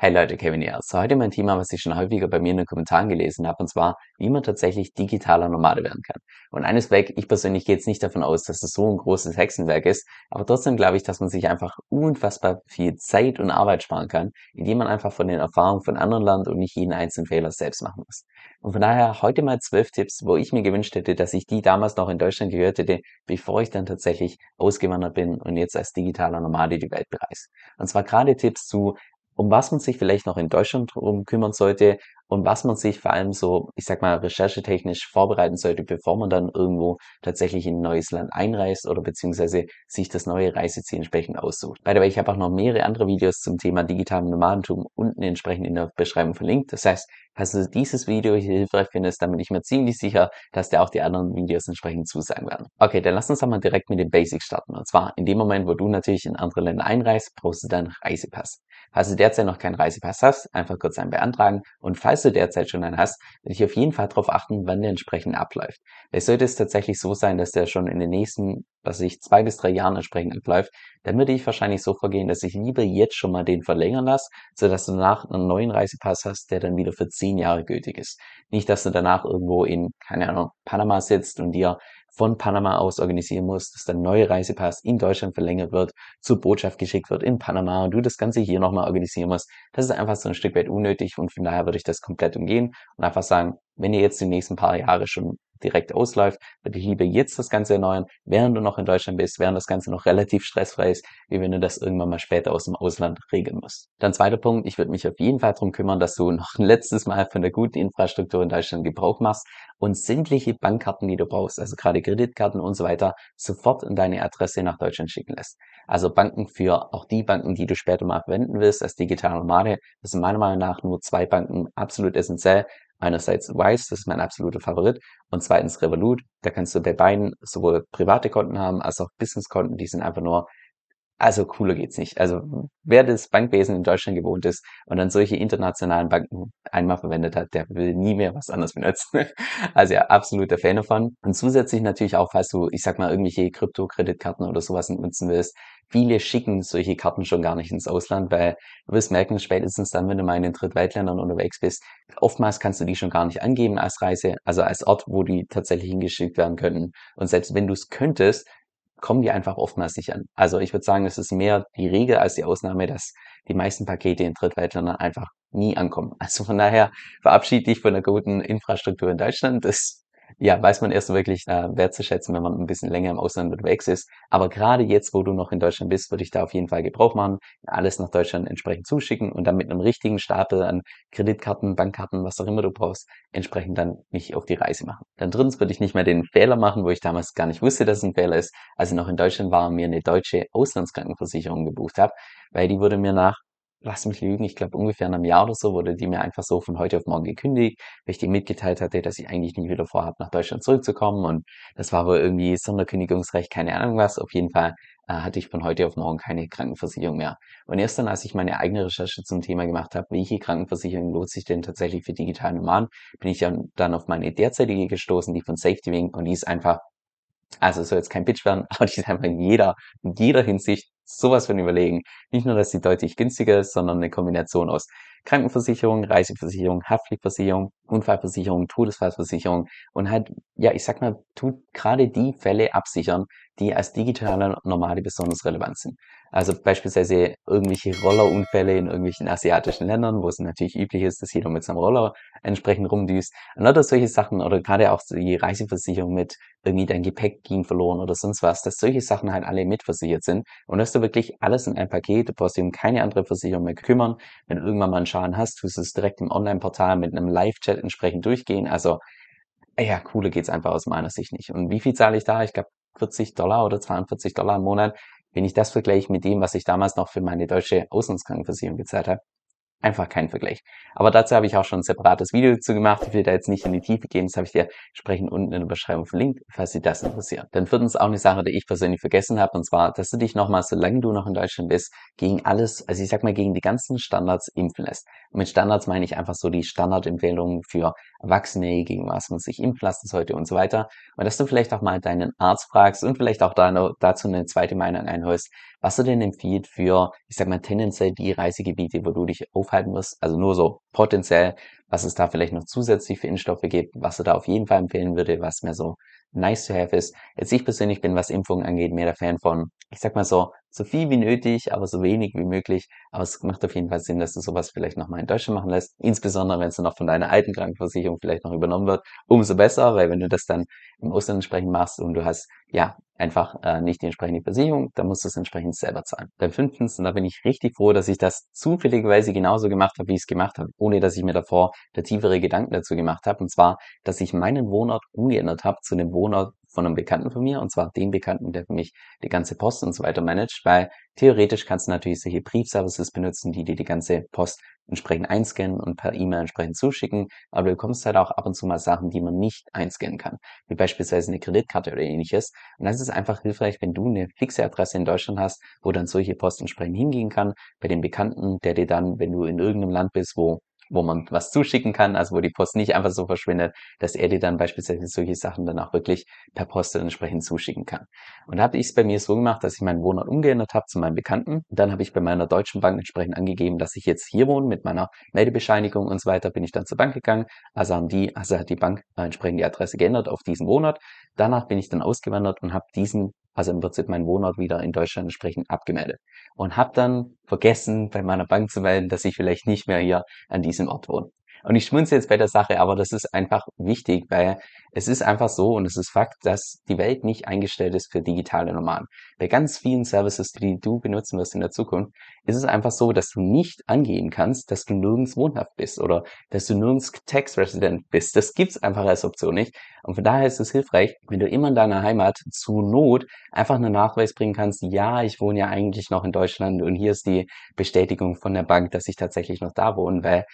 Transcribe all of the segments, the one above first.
Hey Leute, Kevin hier. So heute mein Thema, was ich schon häufiger bei mir in den Kommentaren gelesen habe, und zwar, wie man tatsächlich digitaler Nomade werden kann. Und eines weg, ich persönlich gehe jetzt nicht davon aus, dass das so ein großes Hexenwerk ist, aber trotzdem glaube ich, dass man sich einfach unfassbar viel Zeit und Arbeit sparen kann, indem man einfach von den Erfahrungen von anderen lernt und nicht jeden einzelnen Fehler selbst machen muss. Und von daher heute mal zwölf Tipps, wo ich mir gewünscht hätte, dass ich die damals noch in Deutschland gehört hätte, bevor ich dann tatsächlich ausgewandert bin und jetzt als digitaler Nomade die Welt bereise. Und zwar gerade Tipps zu, um was man sich vielleicht noch in Deutschland drum kümmern sollte und was man sich vor allem so, ich sag mal, recherchetechnisch vorbereiten sollte, bevor man dann irgendwo tatsächlich in ein neues Land einreist oder beziehungsweise sich das neue Reiseziel entsprechend aussucht. By the way, ich habe auch noch mehrere andere Videos zum Thema digitalen Nomadentum unten entsprechend in der Beschreibung verlinkt. Das heißt, falls du dieses Video hier hilfreich findest, dann bin ich mir ziemlich sicher, dass dir auch die anderen Videos entsprechend zusagen werden. Okay, dann lass uns doch mal direkt mit den Basics starten. Und zwar in dem Moment, wo du natürlich in andere Länder einreist, brauchst du deinen Reisepass. Falls du derzeit noch keinen Reisepass hast, einfach kurz einen beantragen und falls du derzeit schon einen hast, würde ich auf jeden Fall darauf achten, wann der entsprechend abläuft. Es sollte es tatsächlich so sein, dass der schon in den nächsten, was ich, zwei bis drei Jahren entsprechend abläuft, dann würde ich wahrscheinlich so vorgehen, dass ich lieber jetzt schon mal den verlängern lasse, sodass du danach einen neuen Reisepass hast, der dann wieder für zehn Jahre gültig ist. Nicht, dass du danach irgendwo in, keine Ahnung, Panama sitzt und dir von Panama aus organisieren musst, dass der neue Reisepass in Deutschland verlängert wird, zur Botschaft geschickt wird in Panama und du das Ganze hier nochmal organisieren musst. Das ist einfach so ein Stück weit unnötig und von daher würde ich das komplett umgehen und einfach sagen, wenn ihr jetzt die nächsten paar Jahre schon direkt ausläuft, würde ich lieber jetzt das Ganze erneuern, während du noch in Deutschland bist, während das Ganze noch relativ stressfrei ist, wie wenn du das irgendwann mal später aus dem Ausland regeln musst. Dann zweiter Punkt, ich würde mich auf jeden Fall darum kümmern, dass du noch ein letztes Mal von der guten Infrastruktur in Deutschland Gebrauch machst und sämtliche Bankkarten, die du brauchst, also gerade Kreditkarten und so weiter, sofort in deine Adresse nach Deutschland schicken lässt. Also Banken für auch die Banken, die du später mal verwenden willst als digitale Nomade, das sind meiner Meinung nach nur zwei Banken absolut essentiell. Einerseits Wise, das ist mein absoluter Favorit, und zweitens Revolut. Da kannst du bei beiden sowohl private Konten haben als auch Businesskonten, die sind einfach nur also cooler geht's nicht. Also wer das Bankwesen in Deutschland gewohnt ist und dann solche internationalen Banken einmal verwendet hat, der will nie mehr was anderes benutzen. Also ja, absoluter Fan davon. Und zusätzlich natürlich auch, falls du, ich sag mal, irgendwelche Krypto-Kreditkarten oder sowas nutzen willst, viele schicken solche Karten schon gar nicht ins Ausland, weil du wirst merken, spätestens dann, wenn du mal in den Drittweltländern unterwegs bist, oftmals kannst du die schon gar nicht angeben als Reise, also als Ort, wo die tatsächlich hingeschickt werden könnten. Und selbst wenn du es könntest, kommen die einfach oftmals nicht an. Also ich würde sagen, es ist mehr die Regel als die Ausnahme, dass die meisten Pakete in Drittweltländern einfach nie ankommen. Also von daher verabschiede dich von der guten Infrastruktur in Deutschland. Das ja, weiß man erst wirklich äh, wertzuschätzen, wenn man ein bisschen länger im Ausland unterwegs ist. Aber gerade jetzt, wo du noch in Deutschland bist, würde ich da auf jeden Fall Gebrauch machen, alles nach Deutschland entsprechend zuschicken und dann mit einem richtigen Stapel an Kreditkarten, Bankkarten, was auch immer du brauchst, entsprechend dann mich auf die Reise machen. Dann drittens würde ich nicht mehr den Fehler machen, wo ich damals gar nicht wusste, dass es ein Fehler ist, als ich noch in Deutschland war und mir eine deutsche Auslandskrankenversicherung gebucht habe, weil die wurde mir nach lass mich lügen, ich glaube ungefähr in einem Jahr oder so wurde die mir einfach so von heute auf morgen gekündigt, weil ich dir mitgeteilt hatte, dass ich eigentlich nie wieder vorhabe, nach Deutschland zurückzukommen und das war wohl irgendwie Sonderkündigungsrecht, keine Ahnung was. Auf jeden Fall äh, hatte ich von heute auf morgen keine Krankenversicherung mehr. Und erst dann, als ich meine eigene Recherche zum Thema gemacht habe, welche Krankenversicherung lohnt sich denn tatsächlich für digitalen Nomaden, bin ich dann auf meine derzeitige gestoßen, die von Safety Wing und die ist einfach also soll jetzt kein Pitch werden, aber die ist einfach in jeder, in jeder Hinsicht sowas von überlegen. Nicht nur, dass sie deutlich günstiger ist, sondern eine Kombination aus Krankenversicherung, Reiseversicherung, Haftpflichtversicherung, Unfallversicherung, Todesfallversicherung und halt, ja, ich sag mal, tut gerade die Fälle absichern, die als digitale Normale besonders relevant sind. Also beispielsweise irgendwelche Rollerunfälle in irgendwelchen asiatischen Ländern, wo es natürlich üblich ist, dass jeder mit seinem Roller entsprechend rumdüst. Oder solche Sachen, oder gerade auch die Reiseversicherung mit irgendwie dein Gepäck ging verloren oder sonst was, dass solche Sachen halt alle mitversichert sind. Und dass du wirklich alles in ein Paket, du brauchst eben keine andere Versicherung mehr kümmern. Wenn du irgendwann mal einen Schaden hast, tust du es direkt im Online-Portal mit einem Live-Chat entsprechend durchgehen. Also ja, cooler geht's einfach aus meiner Sicht nicht. Und wie viel zahle ich da? Ich glaube 40 Dollar oder 42 Dollar im Monat. Wenn ich das vergleiche mit dem, was ich damals noch für meine deutsche Auslandskrankenversicherung gezahlt habe, einfach kein Vergleich. Aber dazu habe ich auch schon ein separates Video dazu gemacht. Ich will da jetzt nicht in die Tiefe gehen. Das habe ich dir entsprechend unten in der Beschreibung verlinkt, falls dich das interessiert. Dann viertens auch eine Sache, die ich persönlich vergessen habe, und zwar, dass du dich nochmal, solange du noch in Deutschland bist, gegen alles, also ich sag mal, gegen die ganzen Standards impfen lässt. Und mit Standards meine ich einfach so die Standardempfehlungen für Erwachsene, gegen was man sich impfen lassen sollte und so weiter. Und dass du vielleicht auch mal deinen Arzt fragst und vielleicht auch dazu eine zweite Meinung einholst, was er denn empfiehlt für, ich sag mal, tendenziell die Reisegebiete, wo du dich aufhalten wirst. Also nur so potenziell, was es da vielleicht noch zusätzlich für Impfstoffe gibt, was er da auf jeden Fall empfehlen würde, was mehr so nice to have ist. Jetzt ich persönlich bin, was Impfungen angeht, mehr der Fan von, ich sag mal so, so viel wie nötig, aber so wenig wie möglich. Aber es macht auf jeden Fall Sinn, dass du sowas vielleicht nochmal in Deutschland machen lässt. Insbesondere, wenn es dann noch von deiner alten Krankenversicherung vielleicht noch übernommen wird, umso besser, weil wenn du das dann im Ausland entsprechend machst und du hast, ja, einfach äh, nicht die entsprechende Versicherung, dann musst du es entsprechend selber zahlen. Dann fünftens, und da bin ich richtig froh, dass ich das zufälligerweise genauso gemacht habe, wie ich es gemacht habe, ohne dass ich mir davor der tiefere Gedanken dazu gemacht habe. Und zwar, dass ich meinen Wohnort umgeändert habe zu einem Wohnort von einem Bekannten von mir, und zwar dem Bekannten, der für mich die ganze Post und so weiter managt, weil theoretisch kannst du natürlich solche Briefservices benutzen, die dir die ganze Post entsprechend einscannen und per E-Mail entsprechend zuschicken, aber du bekommst halt auch ab und zu mal Sachen, die man nicht einscannen kann, wie beispielsweise eine Kreditkarte oder ähnliches. Und das ist einfach hilfreich, wenn du eine fixe Adresse in Deutschland hast, wo dann solche Post entsprechend hingehen kann, bei dem Bekannten, der dir dann, wenn du in irgendeinem Land bist, wo wo man was zuschicken kann, also wo die Post nicht einfach so verschwindet, dass er dir dann beispielsweise solche Sachen dann auch wirklich per Post entsprechend zuschicken kann. Und da habe ich es bei mir so gemacht, dass ich meinen Wohnort umgeändert habe zu meinem Bekannten. Dann habe ich bei meiner deutschen Bank entsprechend angegeben, dass ich jetzt hier wohne mit meiner Meldebescheinigung und so weiter, bin ich dann zur Bank gegangen. Also haben die, also hat die Bank entsprechend die Adresse geändert auf diesen Wohnort. Danach bin ich dann ausgewandert und habe diesen also im Prinzip mein Wohnort wieder in Deutschland entsprechend abgemeldet. Und habe dann vergessen, bei meiner Bank zu melden, dass ich vielleicht nicht mehr hier an diesem Ort wohne. Und ich schmunze jetzt bei der Sache, aber das ist einfach wichtig, weil es ist einfach so und es ist Fakt, dass die Welt nicht eingestellt ist für digitale Nomaden. Bei ganz vielen Services, die du benutzen wirst in der Zukunft, ist es einfach so, dass du nicht angehen kannst, dass du nirgends wohnhaft bist oder dass du nirgends Tax Resident bist. Das gibt's einfach als Option nicht. Und von daher ist es hilfreich, wenn du immer in deiner Heimat zu Not einfach einen Nachweis bringen kannst, ja, ich wohne ja eigentlich noch in Deutschland und hier ist die Bestätigung von der Bank, dass ich tatsächlich noch da wohne, weil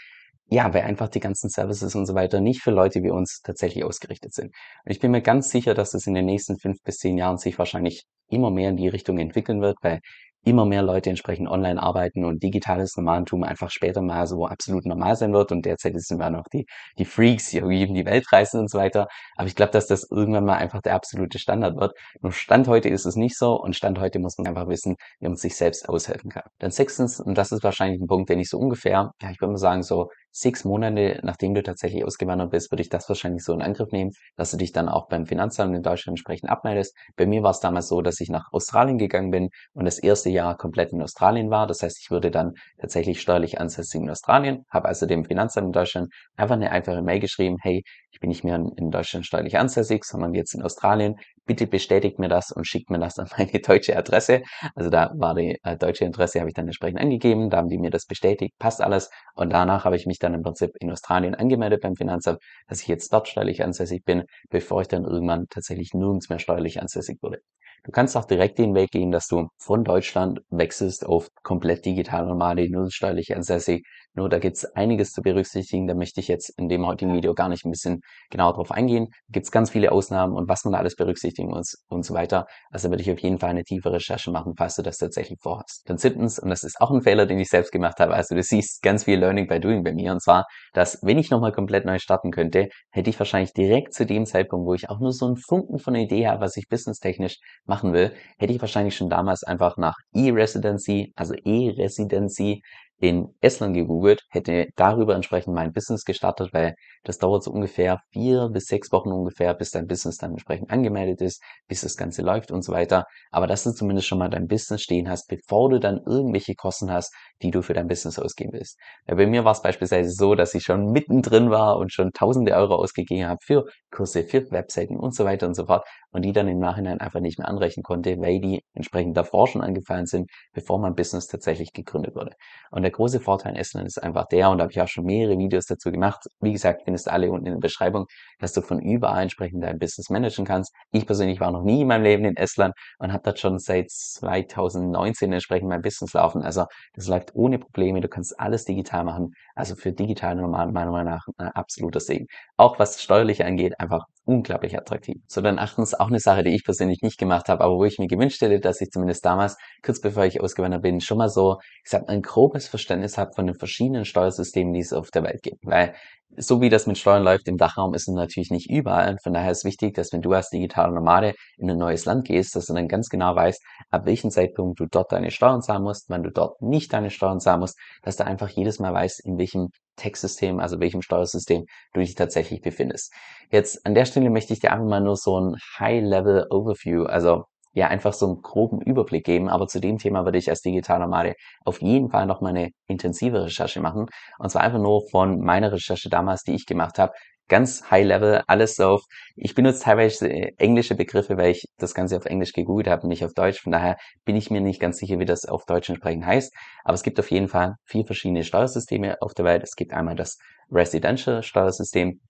ja, weil einfach die ganzen Services und so weiter nicht für Leute wie uns tatsächlich ausgerichtet sind. Und ich bin mir ganz sicher, dass es in den nächsten fünf bis zehn Jahren sich wahrscheinlich immer mehr in die Richtung entwickeln wird, weil immer mehr Leute entsprechend online arbeiten und digitales Nomadentum einfach später mal so absolut normal sein wird. Und derzeit sind wir noch die, die Freaks, die irgendwie in die Welt reisen und so weiter. Aber ich glaube, dass das irgendwann mal einfach der absolute Standard wird. Nur Stand heute ist es nicht so und Stand heute muss man einfach wissen, wie man sich selbst aushelfen kann. Dann sechstens, und das ist wahrscheinlich ein Punkt, den ich so ungefähr, ja, ich würde mal sagen, so sechs Monate, nachdem du tatsächlich ausgewandert bist, würde ich das wahrscheinlich so in Angriff nehmen, dass du dich dann auch beim Finanzamt in Deutschland entsprechend abmeldest. Bei mir war es damals so, dass ich nach Australien gegangen bin und das erste Jahr komplett in Australien war. Das heißt, ich wurde dann tatsächlich steuerlich ansässig in Australien, habe also dem Finanzamt in Deutschland einfach eine einfache Mail geschrieben, hey, ich bin nicht mehr in Deutschland steuerlich ansässig, sondern jetzt in Australien. Bitte bestätigt mir das und schickt mir das an meine deutsche Adresse. Also da war die äh, deutsche Adresse, habe ich dann entsprechend angegeben, da haben die mir das bestätigt, passt alles. Und danach habe ich mich dann im Prinzip in Australien angemeldet beim Finanzamt, dass ich jetzt dort steuerlich ansässig bin, bevor ich dann irgendwann tatsächlich nirgends mehr steuerlich ansässig wurde. Du kannst auch direkt den Weg gehen, dass du von Deutschland wechselst auf komplett digital normale, null steuerlich ansässig. Nur da gibt's einiges zu berücksichtigen. Da möchte ich jetzt in dem heutigen Video gar nicht ein bisschen genauer drauf eingehen. Da gibt's ganz viele Ausnahmen und was man da alles berücksichtigen muss und so weiter. Also würde ich auf jeden Fall eine tiefe Recherche machen, falls du das tatsächlich vorhast. Dann siebtens, und das ist auch ein Fehler, den ich selbst gemacht habe. Also du siehst ganz viel Learning by Doing bei mir. Und zwar, dass wenn ich nochmal komplett neu starten könnte, hätte ich wahrscheinlich direkt zu dem Zeitpunkt, wo ich auch nur so einen Funken von einer Idee habe, was ich businesstechnisch machen will, hätte ich wahrscheinlich schon damals einfach nach E-Residency, also E-Residency in Estland gegoogelt, hätte darüber entsprechend mein Business gestartet, weil das dauert so ungefähr vier bis sechs Wochen ungefähr, bis dein Business dann entsprechend angemeldet ist, bis das Ganze läuft und so weiter. Aber dass du zumindest schon mal dein Business stehen hast, bevor du dann irgendwelche Kosten hast, die du für dein Business ausgeben willst. Ja, bei mir war es beispielsweise so, dass ich schon mittendrin war und schon tausende Euro ausgegeben habe für Kurse, für Webseiten und so weiter und so fort und die dann im Nachhinein einfach nicht mehr anrechnen konnte, weil die entsprechend davor schon angefallen sind, bevor mein Business tatsächlich gegründet wurde. Und der große Vorteil in Estland ist einfach der, und da habe ich auch schon mehrere Videos dazu gemacht. Wie gesagt, findest du alle unten in der Beschreibung, dass du von überall entsprechend dein Business managen kannst. Ich persönlich war noch nie in meinem Leben in Estland und habe dort schon seit 2019 entsprechend mein Business laufen. Also das läuft ohne Probleme. Du kannst alles digital machen. Also für digitale Nomaden meiner Meinung nach ein absoluter Segen. Auch was steuerlich angeht, einfach unglaublich attraktiv. So dann achtens auch eine Sache, die ich persönlich nicht gemacht habe, aber wo ich mir gewünscht hätte, dass ich zumindest damals, kurz bevor ich ausgewandert bin, schon mal so, ich sag mal, ein grobes Verständnis habe von den verschiedenen Steuersystemen, die es auf der Welt gibt. Weil so wie das mit Steuern läuft im Dachraum, ist es natürlich nicht überall. Von daher ist wichtig, dass wenn du als digitaler Nomade in ein neues Land gehst, dass du dann ganz genau weißt, ab welchem Zeitpunkt du dort deine Steuern zahlen musst, wann du dort nicht deine Steuern zahlen musst, dass du einfach jedes Mal weißt, in welchem Textsystem, also welchem Steuersystem du dich tatsächlich befindest. Jetzt an der Stelle möchte ich dir einfach mal nur so ein High-Level Overview, also ja einfach so einen groben Überblick geben. Aber zu dem Thema würde ich als digitaler Male auf jeden Fall noch mal eine intensive Recherche machen. Und zwar einfach nur von meiner Recherche damals, die ich gemacht habe. Ganz high level, alles auf. Ich benutze teilweise englische Begriffe, weil ich das Ganze auf Englisch gegoogelt habe, nicht auf Deutsch. Von daher bin ich mir nicht ganz sicher, wie das auf Deutsch entsprechend heißt. Aber es gibt auf jeden Fall vier verschiedene Steuersysteme auf der Welt. Es gibt einmal das Residential Steuersystem,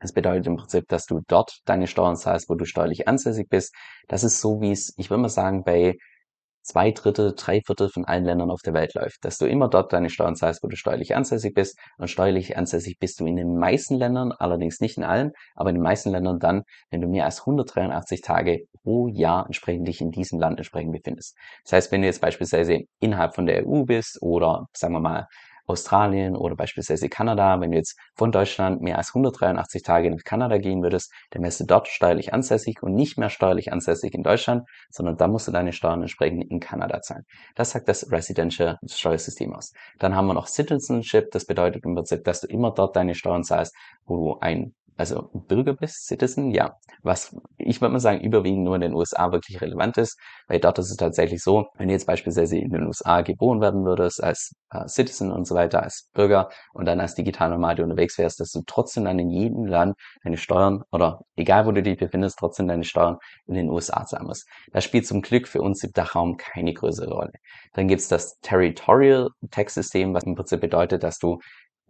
das bedeutet im Prinzip, dass du dort deine Steuern zahlst, wo du steuerlich ansässig bist. Das ist so, wie es, ich würde mal sagen, bei zwei Drittel, drei Viertel von allen Ländern auf der Welt läuft. Dass du immer dort deine Steuern zahlst, wo du steuerlich ansässig bist. Und steuerlich ansässig bist du in den meisten Ländern, allerdings nicht in allen, aber in den meisten Ländern dann, wenn du mehr als 183 Tage pro Jahr entsprechend dich in diesem Land entsprechend befindest. Das heißt, wenn du jetzt beispielsweise innerhalb von der EU bist oder sagen wir mal Australien oder beispielsweise Kanada, wenn du jetzt von Deutschland mehr als 183 Tage nach Kanada gehen würdest, dann wärst du dort steuerlich ansässig und nicht mehr steuerlich ansässig in Deutschland, sondern dann musst du deine Steuern entsprechend in Kanada zahlen. Das sagt das Residential Steuersystem aus. Dann haben wir noch Citizenship, das bedeutet im Prinzip, dass du immer dort deine Steuern zahlst, wo du ein also Bürger bist, Citizen, ja. Was ich würde mal sagen, überwiegend nur in den USA wirklich relevant ist, weil dort ist es tatsächlich so, wenn du jetzt beispielsweise in den USA geboren werden würdest, als äh, Citizen und so weiter, als Bürger und dann als digitaler Nomade unterwegs wärst, dass du trotzdem dann in jedem Land deine Steuern oder egal wo du dich befindest, trotzdem deine Steuern in den USA zahlen musst. Das spielt zum Glück für uns im Dachraum keine größere Rolle. Dann gibt's das Territorial Tax System, was im Prinzip bedeutet, dass du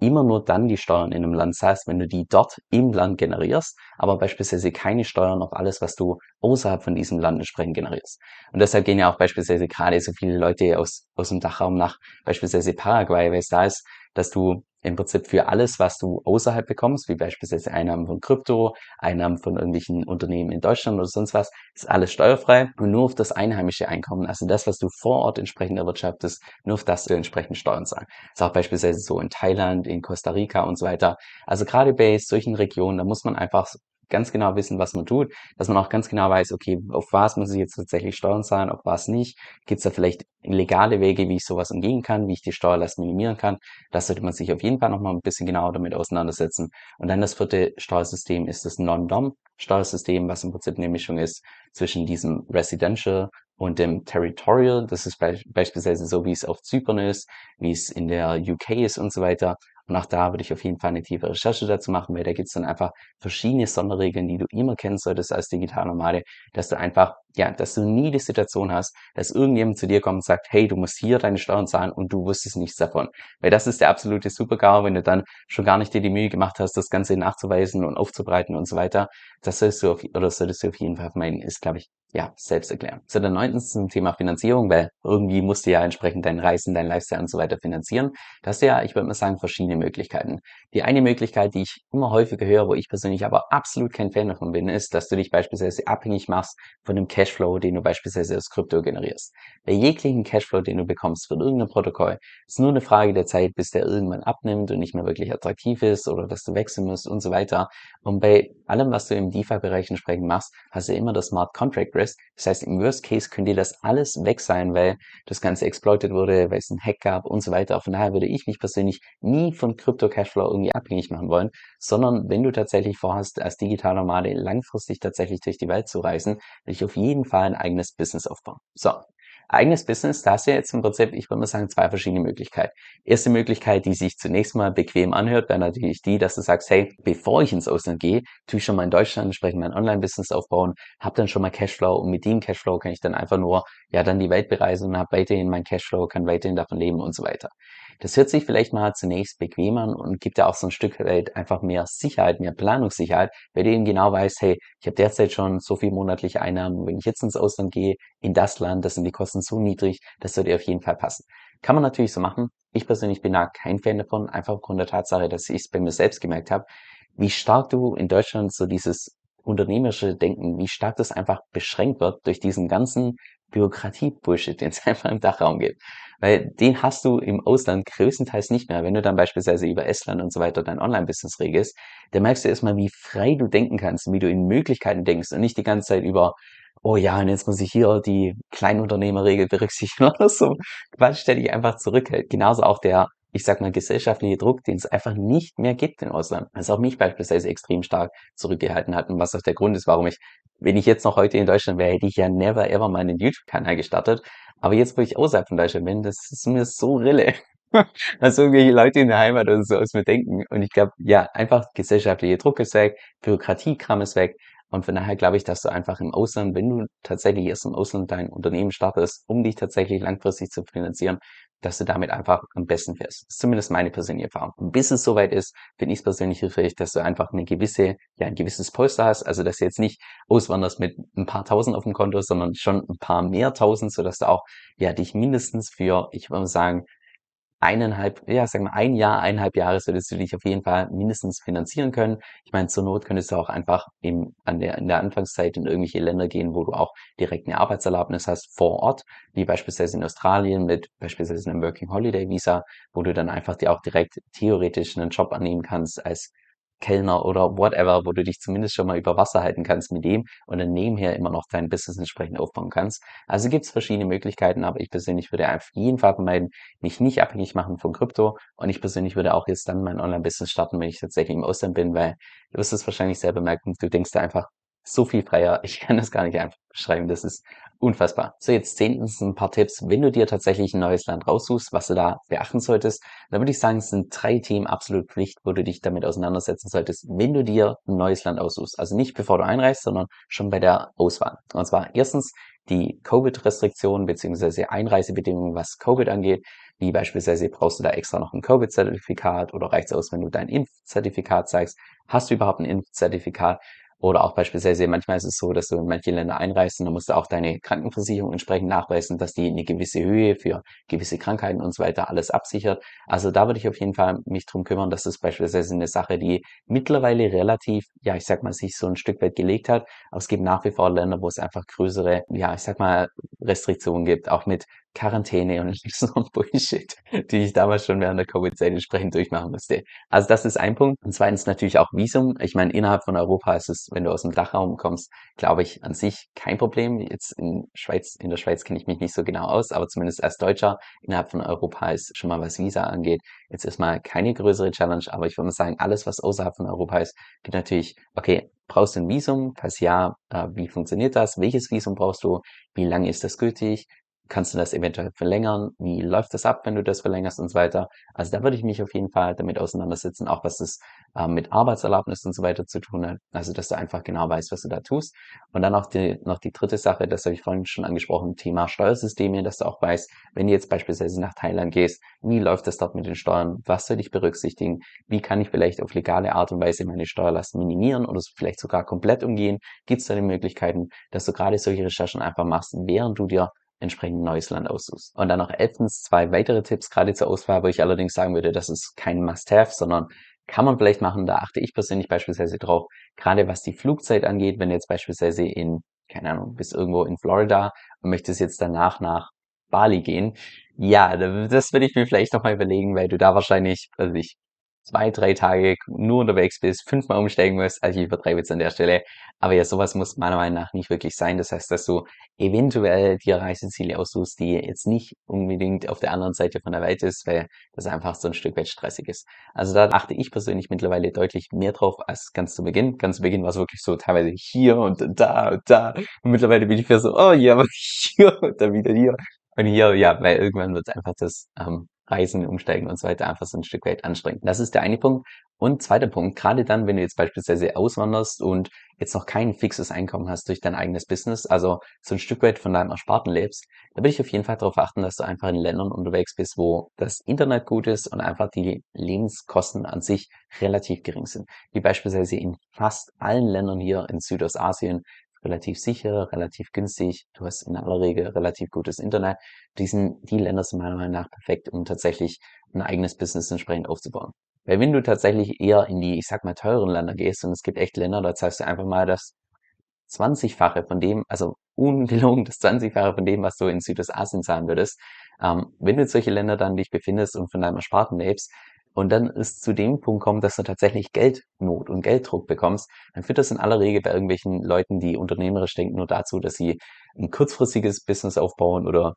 immer nur dann die Steuern in einem Land zahlst, wenn du die dort im Land generierst, aber beispielsweise keine Steuern auf alles, was du außerhalb von diesem Land entsprechend generierst. Und deshalb gehen ja auch beispielsweise gerade so viele Leute aus, aus dem Dachraum nach beispielsweise Paraguay, weil es da ist, dass du im Prinzip für alles, was du außerhalb bekommst, wie beispielsweise Einnahmen von Krypto, Einnahmen von irgendwelchen Unternehmen in Deutschland oder sonst was, ist alles steuerfrei und nur auf das einheimische Einkommen, also das, was du vor Ort entsprechend erwirtschaftest, nur auf das du entsprechend Steuern zahlen. Das ist auch beispielsweise so in Thailand, in Costa Rica und so weiter. Also gerade bei solchen Regionen, da muss man einfach ganz genau wissen, was man tut, dass man auch ganz genau weiß, okay, auf was muss ich jetzt tatsächlich Steuern zahlen, auf was nicht. Gibt es da vielleicht legale Wege, wie ich sowas umgehen kann, wie ich die Steuerlast minimieren kann. Das sollte man sich auf jeden Fall nochmal ein bisschen genauer damit auseinandersetzen. Und dann das vierte Steuersystem ist das Non-Dom. Steuersystem, was im Prinzip eine Mischung ist zwischen diesem Residential und dem Territorial. Das ist be beispielsweise so, wie es auf Zypern ist, wie es in der UK ist und so weiter. Und auch da würde ich auf jeden Fall eine tiefe Recherche dazu machen, weil da gibt es dann einfach verschiedene Sonderregeln, die du immer kennen solltest als Digitalnomade, dass du einfach, ja, dass du nie die Situation hast, dass irgendjemand zu dir kommt und sagt, hey, du musst hier deine Steuern zahlen und du wusstest nichts davon. Weil das ist der absolute Supergau, wenn du dann schon gar nicht dir die Mühe gemacht hast, das Ganze nachzuweisen und aufzubereiten und so weiter. Das solltest du auf, oder solltest du auf jeden Fall vermeiden, ist, glaube ich, ja, selbst erklären. Zu der neunten zum Thema Finanzierung, weil irgendwie musst du ja entsprechend dein Reisen, dein Lifestyle und so weiter finanzieren. Das ist ja, ich würde mal sagen, verschiedene Möglichkeiten. Die eine Möglichkeit, die ich immer häufiger höre, wo ich persönlich aber absolut kein Fan davon bin, ist, dass du dich beispielsweise abhängig machst von dem Cashflow, den du beispielsweise aus Krypto generierst. Bei jeglichen Cashflow, den du bekommst von irgendeinem Protokoll, ist nur eine Frage der Zeit, bis der irgendwann abnimmt und nicht mehr wirklich attraktiv ist oder dass du wechseln musst und so weiter. Und bei allem, was du im DeFi-Bereich entsprechend machst, hast du immer das Smart Contract Risk. Das heißt, im Worst Case könnte das alles weg sein, weil das Ganze exploited wurde, weil es einen Hack gab und so weiter. Von daher würde ich mich persönlich nie von Crypto Cashflow irgendwie abhängig machen wollen, sondern wenn du tatsächlich vorhast, als digitaler Nomade langfristig tatsächlich durch die Welt zu reisen, will ich auf jeden Fall ein eigenes Business aufbauen. So, Eigenes Business, da hast du jetzt im Prinzip, ich würde mal sagen, zwei verschiedene Möglichkeiten. Erste Möglichkeit, die sich zunächst mal bequem anhört, wäre natürlich die, dass du sagst, hey, bevor ich ins Ausland gehe, tue ich schon mal in Deutschland entsprechend mein Online-Business aufbauen, habe dann schon mal Cashflow und mit dem Cashflow kann ich dann einfach nur, ja, dann die Welt bereisen und habe weiterhin mein Cashflow, kann weiterhin davon leben und so weiter. Das hört sich vielleicht mal zunächst bequem an und gibt ja auch so ein Stück weit einfach mehr Sicherheit, mehr Planungssicherheit, weil du eben genau weißt, hey, ich habe derzeit schon so viel monatliche Einnahmen, wenn ich jetzt ins Ausland gehe, in das Land, das sind die Kosten so niedrig, das sollte auf jeden Fall passen. Kann man natürlich so machen. Ich persönlich bin da kein Fan davon, einfach aufgrund der Tatsache, dass ich es bei mir selbst gemerkt habe, wie stark du in Deutschland so dieses unternehmerische Denken, wie stark das einfach beschränkt wird durch diesen ganzen Bürokratie-Bullshit, den es einfach im Dachraum gibt. Weil den hast du im Ausland größtenteils nicht mehr. Wenn du dann beispielsweise über Estland und so weiter dein Online-Business regelst, dann merkst du erstmal, wie frei du denken kannst, wie du in Möglichkeiten denkst und nicht die ganze Zeit über, oh ja, und jetzt muss ich hier die Kleinunternehmerregel berücksichtigen oder so. Quatsch, der dich einfach zurückhält. Genauso auch der ich sag mal, gesellschaftliche Druck, den es einfach nicht mehr gibt im Ausland. Was auch mich beispielsweise extrem stark zurückgehalten hat und was auch der Grund ist, warum ich, wenn ich jetzt noch heute in Deutschland wäre, hätte ich ja never ever meinen YouTube-Kanal gestartet. Aber jetzt, wo ich außerhalb von Deutschland bin, das ist mir so rille. was irgendwelche Leute in der Heimat oder so aus mir denken. Und ich glaube, ja, einfach gesellschaftliche Druck ist weg, Bürokratiekram ist weg. Und von daher glaube ich, dass du einfach im Ausland, wenn du tatsächlich erst im Ausland dein Unternehmen startest, um dich tatsächlich langfristig zu finanzieren, dass du damit einfach am besten fährst. Das ist zumindest meine persönliche Erfahrung. Und bis es soweit ist, finde ich es persönlich hilfreich, dass du einfach eine gewisse, ja, ein gewisses Polster hast. Also, dass du jetzt nicht auswanderst mit ein paar Tausend auf dem Konto, sondern schon ein paar mehr Tausend, sodass du auch, ja, dich mindestens für, ich würde sagen, eineinhalb, ja, sagen wir ein Jahr, eineinhalb Jahre solltest du dich auf jeden Fall mindestens finanzieren können. Ich meine, zur Not könntest du auch einfach im, an der, in der Anfangszeit in irgendwelche Länder gehen, wo du auch direkt eine Arbeitserlaubnis hast vor Ort, wie beispielsweise in Australien mit beispielsweise einem Working Holiday Visa, wo du dann einfach dir auch direkt theoretisch einen Job annehmen kannst als Kellner oder whatever, wo du dich zumindest schon mal über Wasser halten kannst mit dem und dann nebenher immer noch dein Business entsprechend aufbauen kannst. Also gibt es verschiedene Möglichkeiten, aber ich persönlich würde auf jeden Fall vermeiden, mich nicht abhängig machen von Krypto und ich persönlich würde auch jetzt dann mein Online-Business starten, wenn ich tatsächlich im Ausland bin, weil du wirst es wahrscheinlich selber merken, du denkst da einfach so viel freier. Ich kann das gar nicht einfach beschreiben. Das ist unfassbar. So, jetzt zehntens ein paar Tipps. Wenn du dir tatsächlich ein neues Land raussuchst, was du da beachten solltest, dann würde ich sagen, es sind drei Themen absolut Pflicht, wo du dich damit auseinandersetzen solltest, wenn du dir ein neues Land aussuchst. Also nicht bevor du einreist, sondern schon bei der Auswahl. Und zwar erstens die Covid-Restriktionen bzw. Einreisebedingungen, was Covid angeht. Wie beispielsweise brauchst du da extra noch ein Covid-Zertifikat oder reicht es aus, wenn du dein Impfzertifikat zeigst? Hast du überhaupt ein Impfzertifikat? Oder auch beispielsweise, manchmal ist es so, dass du in manche Länder einreist und dann musst du auch deine Krankenversicherung entsprechend nachweisen, dass die eine gewisse Höhe für gewisse Krankheiten und so weiter alles absichert. Also da würde ich auf jeden Fall mich drum kümmern, dass das beispielsweise eine Sache, die mittlerweile relativ, ja, ich sag mal, sich so ein Stück weit gelegt hat. Aber es gibt nach wie vor Länder, wo es einfach größere, ja, ich sag mal, Restriktionen gibt, auch mit Quarantäne und so ein Bullshit, die ich damals schon während der Covid-Zeit entsprechend durchmachen musste. Also das ist ein Punkt. Und zweitens natürlich auch Visum. Ich meine, innerhalb von Europa ist es, wenn du aus dem Dachraum kommst, glaube ich, an sich kein Problem. Jetzt in Schweiz, in der Schweiz kenne ich mich nicht so genau aus, aber zumindest als Deutscher innerhalb von Europa ist schon mal was Visa angeht, jetzt erstmal keine größere Challenge, aber ich würde mal sagen, alles, was außerhalb von Europa ist, geht natürlich, okay, brauchst du ein Visum? Falls ja, äh, wie funktioniert das? Welches Visum brauchst du? Wie lange ist das gültig? Kannst du das eventuell verlängern? Wie läuft das ab, wenn du das verlängerst und so weiter? Also da würde ich mich auf jeden Fall damit auseinandersetzen, auch was es äh, mit Arbeitserlaubnis und so weiter zu tun hat. Also dass du einfach genau weißt, was du da tust. Und dann auch die, noch die dritte Sache, das habe ich vorhin schon angesprochen, Thema Steuersysteme, dass du auch weißt, wenn du jetzt beispielsweise nach Thailand gehst, wie läuft das dort mit den Steuern? Was soll ich berücksichtigen? Wie kann ich vielleicht auf legale Art und Weise meine Steuerlast minimieren oder vielleicht sogar komplett umgehen? Gibt es da die Möglichkeiten, dass du gerade solche Recherchen einfach machst, während du dir entsprechend neues Land aussuchst. Und dann noch elftens zwei weitere Tipps, gerade zur Auswahl, wo ich allerdings sagen würde, das ist kein Must-Have, sondern kann man vielleicht machen. Da achte ich persönlich beispielsweise drauf, gerade was die Flugzeit angeht, wenn jetzt beispielsweise in, keine Ahnung, bist irgendwo in Florida und möchtest jetzt danach nach Bali gehen. Ja, das würde ich mir vielleicht nochmal überlegen, weil du da wahrscheinlich, also ich zwei, drei Tage nur unterwegs bist, fünfmal umsteigen musst. Also ich übertreibe jetzt an der Stelle. Aber ja, sowas muss meiner Meinung nach nicht wirklich sein. Das heißt, dass du eventuell dir Reiseziele aussuchst, die jetzt nicht unbedingt auf der anderen Seite von der Welt ist, weil das einfach so ein Stück weit stressig ist. Also da achte ich persönlich mittlerweile deutlich mehr drauf als ganz zu Beginn. Ganz zu Beginn war es wirklich so teilweise hier und da und da. Und mittlerweile bin ich wieder so, oh ja, hier und dann wieder hier. Und hier, ja, weil irgendwann wird einfach das ähm, Reisen, Umsteigen und so weiter einfach so ein Stück weit anstrengend. Das ist der eine Punkt. Und zweiter Punkt, gerade dann, wenn du jetzt beispielsweise auswanderst und jetzt noch kein fixes Einkommen hast durch dein eigenes Business, also so ein Stück weit von deinem Ersparten lebst, da würde ich auf jeden Fall darauf achten, dass du einfach in Ländern unterwegs bist, wo das Internet gut ist und einfach die Lebenskosten an sich relativ gering sind. Wie beispielsweise in fast allen Ländern hier in Südostasien relativ sicher, relativ günstig. Du hast in aller Regel relativ gutes Internet. Diesen, die Länder sind meiner Meinung nach perfekt, um tatsächlich ein eigenes Business entsprechend aufzubauen. Weil wenn du tatsächlich eher in die, ich sag mal, teuren Länder gehst, und es gibt echt Länder, da zahlst du einfach mal das 20-fache von dem, also ungelogen das 20-fache von dem, was du in Südostasien zahlen würdest. Ähm, wenn du in solche Länder dann dich befindest und von deinem Ersparten lebst, und dann ist zu dem Punkt kommt, dass du tatsächlich Geldnot und Gelddruck bekommst, dann führt das in aller Regel bei irgendwelchen Leuten, die unternehmerisch denken, nur dazu, dass sie ein kurzfristiges Business aufbauen oder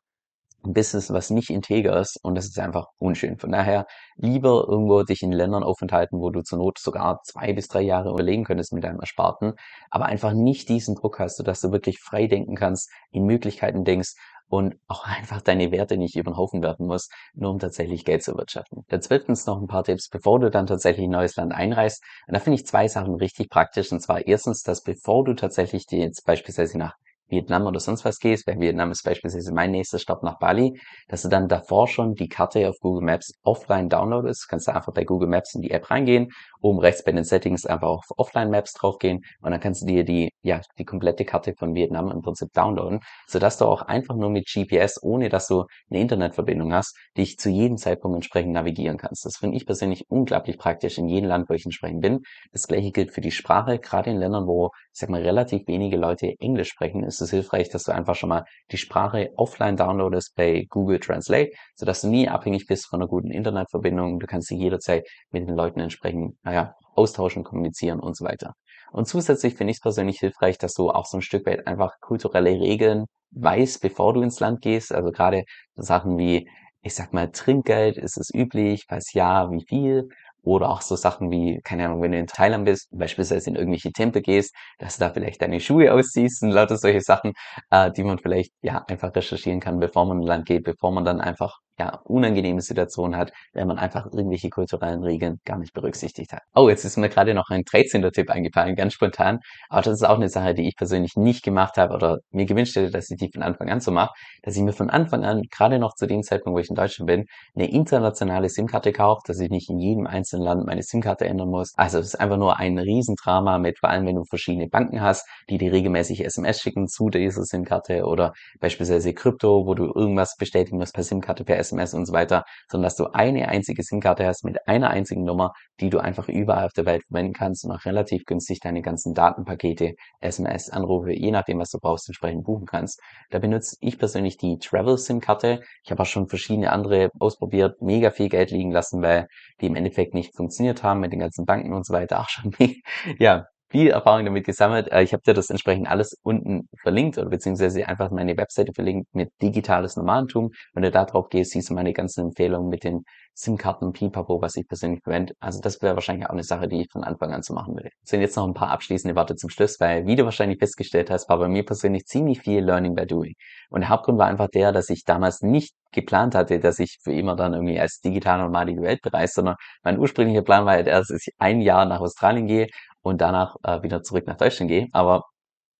ein Business, was nicht integer ist. Und das ist einfach unschön. Von daher lieber irgendwo dich in Ländern aufenthalten, wo du zur Not sogar zwei bis drei Jahre überlegen könntest mit deinem Ersparten, aber einfach nicht diesen Druck hast, sodass du wirklich frei denken kannst, in Möglichkeiten denkst und auch einfach deine Werte nicht über den Haufen werfen musst, nur um tatsächlich Geld zu wirtschaften. Dann zweitens noch ein paar Tipps, bevor du dann tatsächlich ein neues Land einreist. Und da finde ich zwei Sachen richtig praktisch. Und zwar erstens, dass bevor du tatsächlich dir jetzt beispielsweise nach Vietnam oder sonst was gehst, weil Vietnam ist beispielsweise mein nächster Stopp nach Bali, dass du dann davor schon die Karte auf Google Maps offline downloadest. Kannst du einfach bei Google Maps in die App reingehen, oben rechts bei den Settings einfach auf Offline Maps draufgehen und dann kannst du dir die, ja, die komplette Karte von Vietnam im Prinzip downloaden, sodass du auch einfach nur mit GPS, ohne dass du eine Internetverbindung hast, dich zu jedem Zeitpunkt entsprechend navigieren kannst. Das finde ich persönlich unglaublich praktisch in jedem Land, wo ich entsprechend bin. Das gleiche gilt für die Sprache, gerade in Ländern, wo, ich sag mal, relativ wenige Leute Englisch sprechen, ist es hilfreich, dass du einfach schon mal die Sprache offline downloadest bei Google Translate, sodass du nie abhängig bist von einer guten Internetverbindung. Du kannst sie jederzeit mit den Leuten entsprechend, naja, austauschen, kommunizieren und so weiter. Und zusätzlich finde ich es persönlich hilfreich, dass du auch so ein Stück weit einfach kulturelle Regeln weißt, bevor du ins Land gehst. Also gerade Sachen wie, ich sag mal, Trinkgeld, ist es üblich? Falls ja, wie viel? Oder auch so Sachen wie, keine Ahnung, wenn du in Thailand bist, beispielsweise in irgendwelche Tempel gehst, dass du da vielleicht deine Schuhe ausziehst und lauter solche Sachen, äh, die man vielleicht ja einfach recherchieren kann, bevor man in Land geht, bevor man dann einfach ja, unangenehme Situation hat, wenn man einfach irgendwelche kulturellen Regeln gar nicht berücksichtigt hat. Oh, jetzt ist mir gerade noch ein 13. Tipp eingefallen, ganz spontan. Aber das ist auch eine Sache, die ich persönlich nicht gemacht habe oder mir gewünscht hätte, dass ich die von Anfang an so mache, dass ich mir von Anfang an, gerade noch zu dem Zeitpunkt, wo ich in Deutschland bin, eine internationale SIM-Karte kaufe, dass ich nicht in jedem einzelnen Land meine SIM-Karte ändern muss. Also es ist einfach nur ein Riesendrama mit, vor allem wenn du verschiedene Banken hast, die dir regelmäßig SMS schicken zu dieser SIM-Karte oder beispielsweise Krypto, wo du irgendwas bestätigen musst per SIM-Karte per SMS und so weiter, sondern dass du eine einzige SIM-Karte hast mit einer einzigen Nummer, die du einfach überall auf der Welt verwenden kannst und auch relativ günstig deine ganzen Datenpakete, SMS, Anrufe, je nachdem, was du brauchst, entsprechend buchen kannst. Da benutze ich persönlich die Travel SIM-Karte. Ich habe auch schon verschiedene andere ausprobiert, mega viel Geld liegen lassen, weil die im Endeffekt nicht funktioniert haben mit den ganzen Banken und so weiter. Auch schon, ja, viel Erfahrung damit gesammelt. Äh, ich habe dir das entsprechend alles unten verlinkt oder beziehungsweise einfach meine Webseite verlinkt mit digitales Nomadentum. Wenn du da drauf gehst, siehst du meine ganzen Empfehlungen mit den SIM-Karten, Pipapo, was ich persönlich verwende. Also das wäre wahrscheinlich auch eine Sache, die ich von Anfang an zu machen würde. Es sind jetzt noch ein paar abschließende Worte zum Schluss, weil wie du wahrscheinlich festgestellt hast, war bei mir persönlich ziemlich viel Learning by Doing. Und der Hauptgrund war einfach der, dass ich damals nicht geplant hatte, dass ich für immer dann irgendwie als digitaler Nomad die Welt bereise, sondern mein ursprünglicher Plan war halt erst, dass ich ein Jahr nach Australien gehe und danach äh, wieder zurück nach Deutschland gehe. Aber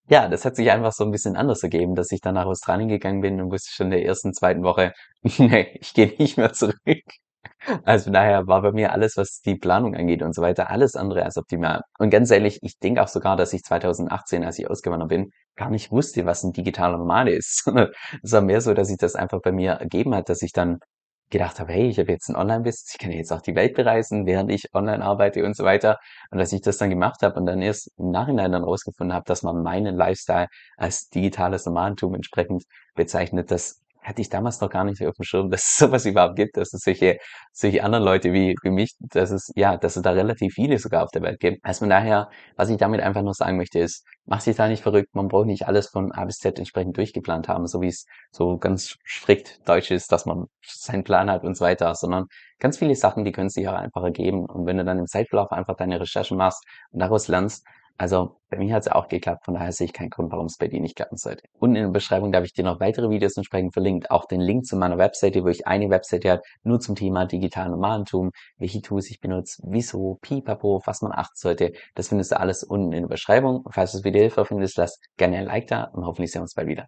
ja, das hat sich einfach so ein bisschen anders ergeben, dass ich dann nach Australien gegangen bin und wusste schon in der ersten, zweiten Woche, nee, ich gehe nicht mehr zurück. Also daher war bei mir alles, was die Planung angeht und so weiter, alles andere als optimal. Und ganz ehrlich, ich denke auch sogar, dass ich 2018, als ich ausgewandert bin, gar nicht wusste, was ein digitaler Nomade ist. es war mehr so, dass sich das einfach bei mir ergeben hat, dass ich dann gedacht habe, hey, ich habe jetzt ein Online-Business, ich kann jetzt auch die Welt bereisen, während ich online arbeite und so weiter. Und dass ich das dann gemacht habe und dann erst im Nachhinein dann rausgefunden habe, dass man meinen Lifestyle als digitales Nomadentum entsprechend bezeichnet, das hatte ich damals noch gar nicht auf dem Schirm, dass es sowas überhaupt gibt, dass es solche, solche anderen Leute wie, wie mich, dass es, ja, dass es da relativ viele sogar auf der Welt gibt. Also von daher, was ich damit einfach nur sagen möchte, ist, mach dich da nicht verrückt, man braucht nicht alles von A bis Z entsprechend durchgeplant haben, so wie es so ganz strikt deutsch ist, dass man seinen Plan hat und so weiter, sondern ganz viele Sachen, die können sich auch einfach ergeben. Und wenn du dann im Zeitverlauf einfach deine Recherchen machst und daraus lernst, Also bei mir hat es auch geklappt, von daher sehe ich keinen Grund, warum es bei dir nicht klappen sollte. Unten in der Beschreibung darf ich dir noch weitere Videos entsprechend verlinkt, auch den Link zu meiner Webseite, wo ich eine Webseite habe, nur zum Thema digitalen Nomadentum, welche Tools ich benutze, wieso, pipapo, was man achten sollte. Das findest du alles unten in der Beschreibung. Falls du das Video hilfreich findest, lass gerne ein Like da und hoffentlich sehen wir uns bald wieder.